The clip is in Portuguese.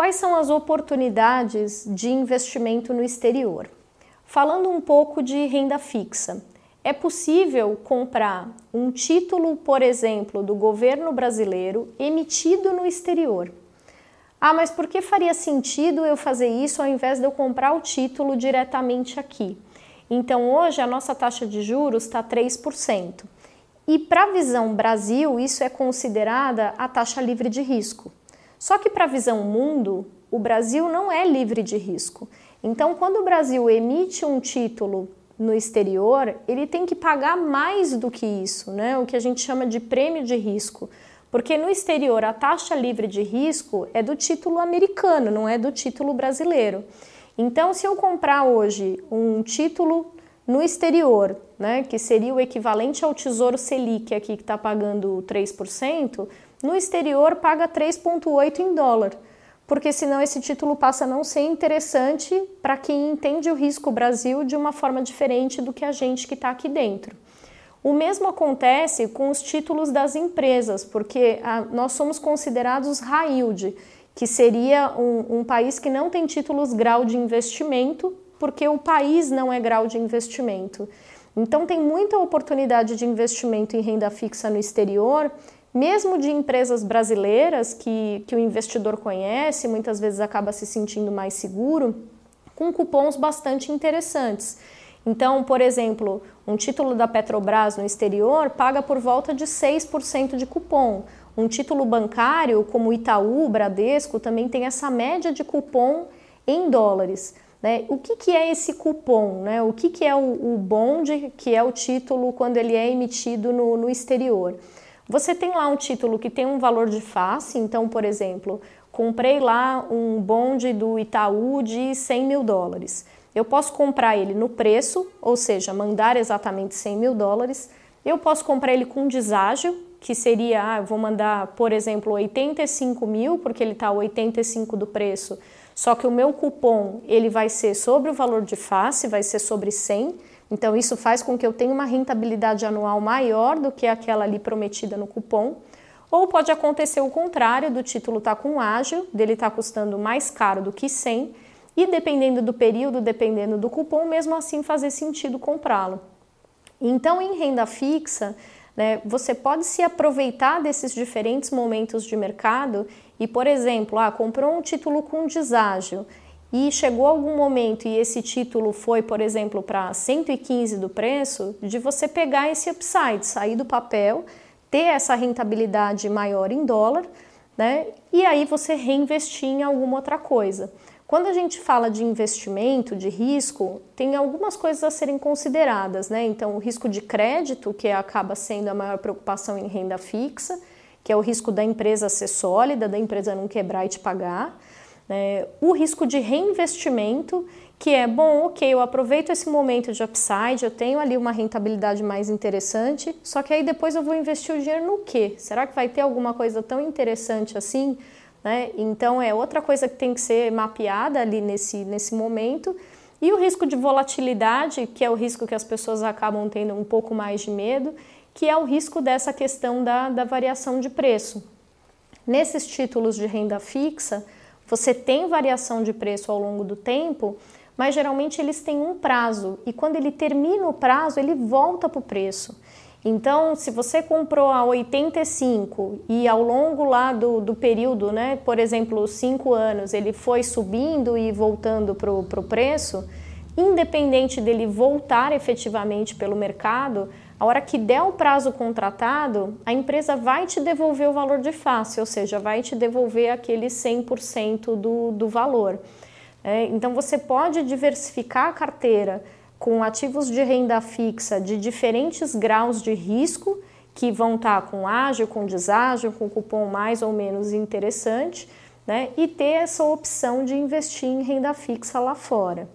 quais são as oportunidades de investimento no exterior? Falando um pouco de renda fixa, é possível comprar um título, por exemplo, do governo brasileiro emitido no exterior. Ah, mas por que faria sentido eu fazer isso ao invés de eu comprar o título diretamente aqui? Então, hoje a nossa taxa de juros está 3%. E para a visão Brasil, isso é considerada a taxa livre de risco. Só que para a visão mundo, o Brasil não é livre de risco. Então, quando o Brasil emite um título no exterior, ele tem que pagar mais do que isso, né? o que a gente chama de prêmio de risco. Porque no exterior a taxa livre de risco é do título americano, não é do título brasileiro. Então, se eu comprar hoje um título no exterior, né, que seria o equivalente ao Tesouro Selic aqui que está pagando 3%, no exterior paga 3,8 em dólar, porque senão esse título passa a não ser interessante para quem entende o risco Brasil de uma forma diferente do que a gente que está aqui dentro. O mesmo acontece com os títulos das empresas, porque a, nós somos considerados yield, que seria um, um país que não tem títulos grau de investimento, porque o país não é grau de investimento. Então, tem muita oportunidade de investimento em renda fixa no exterior, mesmo de empresas brasileiras que, que o investidor conhece, muitas vezes acaba se sentindo mais seguro, com cupons bastante interessantes. Então, por exemplo, um título da Petrobras no exterior paga por volta de 6% de cupom. Um título bancário, como Itaú, Bradesco, também tem essa média de cupom em dólares. Né? O que, que é esse cupom? Né? O que, que é o, o bonde, que é o título quando ele é emitido no, no exterior? Você tem lá um título que tem um valor de face, então, por exemplo, comprei lá um bonde do Itaú de 100 mil dólares. Eu posso comprar ele no preço, ou seja, mandar exatamente 100 mil dólares. Eu posso comprar ele com deságio, que seria, ah, eu vou mandar, por exemplo, 85 mil, porque ele está 85 do preço, só que o meu cupom ele vai ser sobre o valor de face, vai ser sobre 100, então isso faz com que eu tenha uma rentabilidade anual maior do que aquela ali prometida no cupom. Ou pode acontecer o contrário, do título estar tá com ágil, dele estar tá custando mais caro do que 100, e dependendo do período, dependendo do cupom, mesmo assim fazer sentido comprá-lo. Então, em renda fixa, né, você pode se aproveitar desses diferentes momentos de mercado e, por exemplo, ah, comprou um título com deságio e chegou algum momento e esse título foi, por exemplo, para 115 do preço, de você pegar esse upside, sair do papel, ter essa rentabilidade maior em dólar, né? E aí você reinvestir em alguma outra coisa. Quando a gente fala de investimento, de risco, tem algumas coisas a serem consideradas, né? Então, o risco de crédito, que acaba sendo a maior preocupação em renda fixa, que é o risco da empresa ser sólida, da empresa não quebrar e te pagar. Né? O risco de reinvestimento, que é bom, ok, eu aproveito esse momento de upside, eu tenho ali uma rentabilidade mais interessante, só que aí depois eu vou investir o dinheiro no quê? Será que vai ter alguma coisa tão interessante assim? Né? Então é outra coisa que tem que ser mapeada ali nesse, nesse momento. E o risco de volatilidade, que é o risco que as pessoas acabam tendo um pouco mais de medo, que é o risco dessa questão da, da variação de preço. Nesses títulos de renda fixa, você tem variação de preço ao longo do tempo, mas geralmente eles têm um prazo e quando ele termina o prazo, ele volta para o preço. Então, se você comprou a 85 e ao longo lá do, do período, né, por exemplo, cinco anos, ele foi subindo e voltando para o preço, independente dele voltar efetivamente pelo mercado, a hora que der o prazo contratado, a empresa vai te devolver o valor de face, ou seja, vai te devolver aquele 100% do, do valor. É, então, você pode diversificar a carteira com ativos de renda fixa de diferentes graus de risco, que vão estar com ágil, com deságio, com cupom mais ou menos interessante, né? e ter essa opção de investir em renda fixa lá fora.